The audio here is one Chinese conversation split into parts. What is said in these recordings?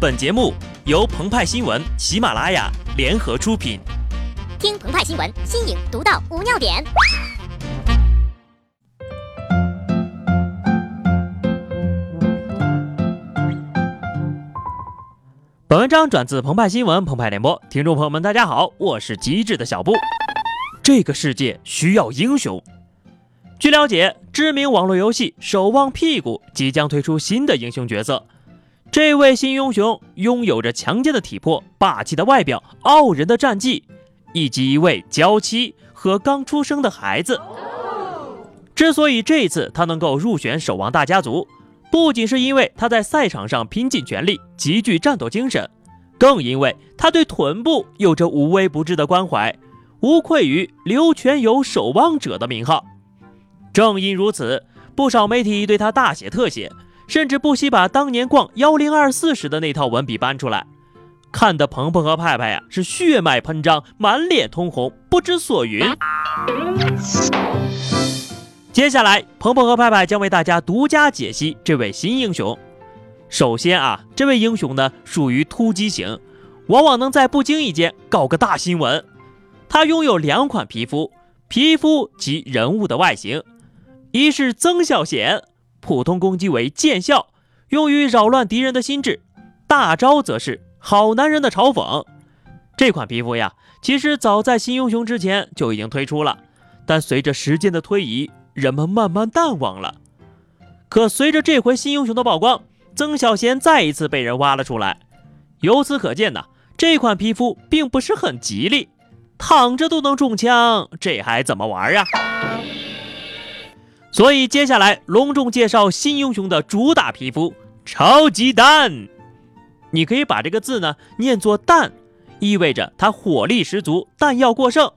本节目由澎湃新闻、喜马拉雅联合出品。听澎湃新闻，新颖独到，无尿点。本文章转自澎湃新闻、澎湃联播，听众朋友们，大家好，我是机智的小布。这个世界需要英雄。据了解，知名网络游戏《守望屁股》即将推出新的英雄角色。这位新英雄拥有着强健的体魄、霸气的外表、傲人的战绩，以及一位娇妻和刚出生的孩子。之所以这次他能够入选守望大家族，不仅是因为他在赛场上拼尽全力、极具战斗精神，更因为他对臀部有着无微不至的关怀，无愧于刘全友守望者的名号。正因如此，不少媒体对他大写特写。甚至不惜把当年逛幺零二四时的那套文笔搬出来，看得鹏鹏和派派呀是血脉喷张，满脸通红，不知所云。接下来，鹏鹏和派派将为大家独家解析这位新英雄。首先啊，这位英雄呢属于突击型，往往能在不经意间搞个大新闻。他拥有两款皮肤，皮肤及人物的外形，一是曾孝贤。普通攻击为见效，用于扰乱敌人的心智；大招则是好男人的嘲讽。这款皮肤呀，其实早在新英雄之前就已经推出了，但随着时间的推移，人们慢慢淡忘了。可随着这回新英雄的曝光，曾小贤再一次被人挖了出来。由此可见呢，这款皮肤并不是很吉利，躺着都能中枪，这还怎么玩呀？所以接下来隆重介绍新英雄的主打皮肤——超级蛋。你可以把这个字呢念作“蛋”，意味着它火力十足，弹药过剩。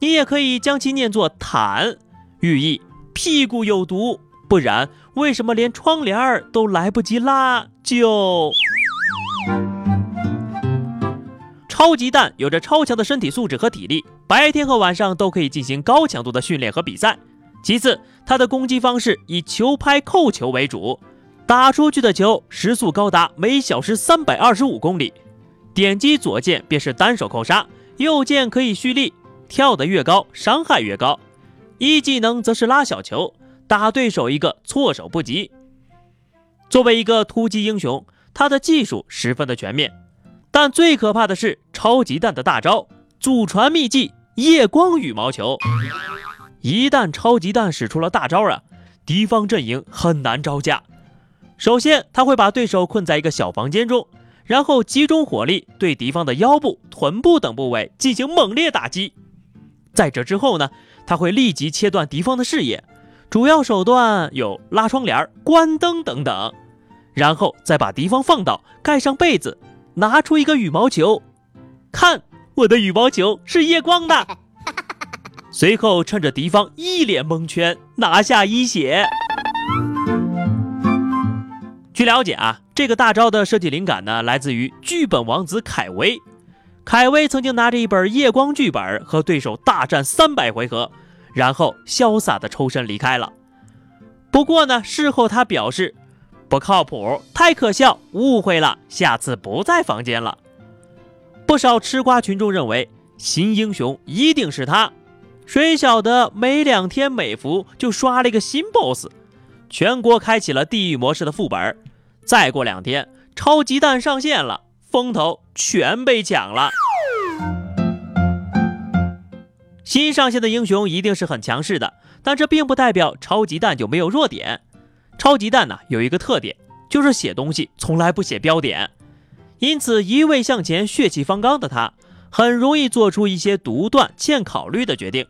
你也可以将其念作“坦”，寓意屁股有毒。不然，为什么连窗帘儿都来不及拉就？超级蛋有着超强的身体素质和体力，白天和晚上都可以进行高强度的训练和比赛。其次，他的攻击方式以球拍扣球为主，打出去的球时速高达每小时三百二十五公里。点击左键便是单手扣杀，右键可以蓄力，跳得越高，伤害越高。一技能则是拉小球，打对手一个措手不及。作为一个突击英雄，他的技术十分的全面，但最可怕的是超级蛋的大招——祖传秘技夜光羽毛球。一旦超级蛋使出了大招啊，敌方阵营很难招架。首先，他会把对手困在一个小房间中，然后集中火力对敌方的腰部、臀部等部位进行猛烈打击。在这之后呢，他会立即切断敌方的视野，主要手段有拉窗帘、关灯等等，然后再把敌方放倒，盖上被子，拿出一个羽毛球，看我的羽毛球是夜光的。随后趁着敌方一脸蒙圈，拿下一血。据了解啊，这个大招的设计灵感呢，来自于剧本王子凯威。凯威曾经拿着一本夜光剧本和对手大战三百回合，然后潇洒的抽身离开了。不过呢，事后他表示不靠谱，太可笑，误会了，下次不在房间了。不少吃瓜群众认为新英雄一定是他。谁晓得没两天，美服就刷了一个新 boss，全国开启了地狱模式的副本。再过两天，超级蛋上线了，风头全被抢了。新上线的英雄一定是很强势的，但这并不代表超级蛋就没有弱点。超级蛋呢有一个特点，就是写东西从来不写标点，因此一味向前、血气方刚的他。很容易做出一些独断、欠考虑的决定。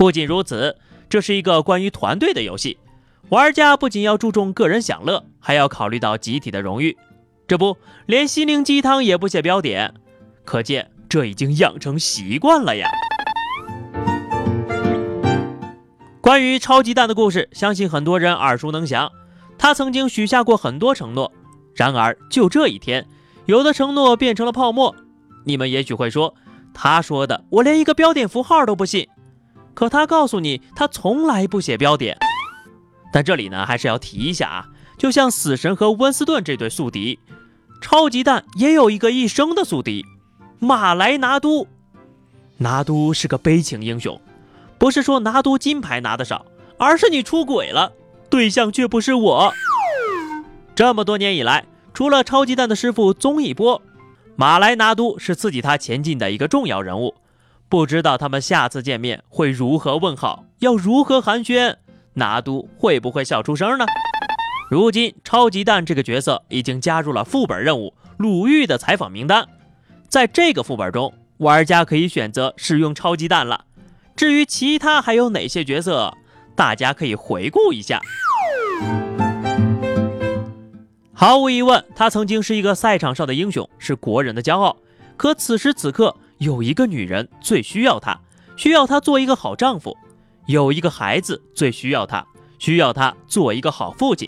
不仅如此，这是一个关于团队的游戏，玩家不仅要注重个人享乐，还要考虑到集体的荣誉。这不，连心灵鸡汤也不写标点，可见这已经养成习惯了呀。关于超级蛋的故事，相信很多人耳熟能详。他曾经许下过很多承诺，然而就这一天，有的承诺变成了泡沫。你们也许会说，他说的我连一个标点符号都不信。可他告诉你，他从来不写标点。但这里呢，还是要提一下啊，就像死神和温斯顿这对宿敌，超级蛋也有一个一生的宿敌——马来拿督。拿督是个悲情英雄，不是说拿督金牌拿的少，而是你出轨了，对象却不是我。这么多年以来，除了超级蛋的师傅宗一波，马来拿督是刺激他前进的一个重要人物。不知道他们下次见面会如何问好，要如何寒暄，拿督会不会笑出声呢？如今，超级蛋这个角色已经加入了副本任务鲁豫的采访名单，在这个副本中，玩家可以选择使用超级蛋了。至于其他还有哪些角色，大家可以回顾一下。毫无疑问，他曾经是一个赛场上的英雄，是国人的骄傲。可此时此刻，有一个女人最需要他，需要他做一个好丈夫；有一个孩子最需要他，需要他做一个好父亲。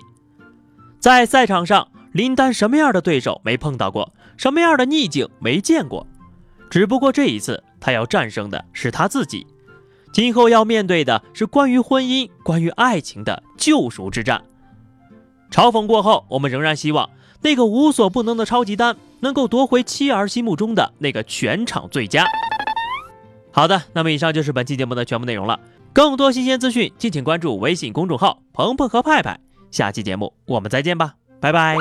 在赛场上，林丹什么样的对手没碰到过，什么样的逆境没见过？只不过这一次，他要战胜的是他自己，今后要面对的是关于婚姻、关于爱情的救赎之战。嘲讽过后，我们仍然希望那个无所不能的超级丹能够夺回妻儿心目中的那个全场最佳。好的，那么以上就是本期节目的全部内容了。更多新鲜资讯，敬请关注微信公众号“鹏鹏和派派”。下期节目我们再见吧，拜拜。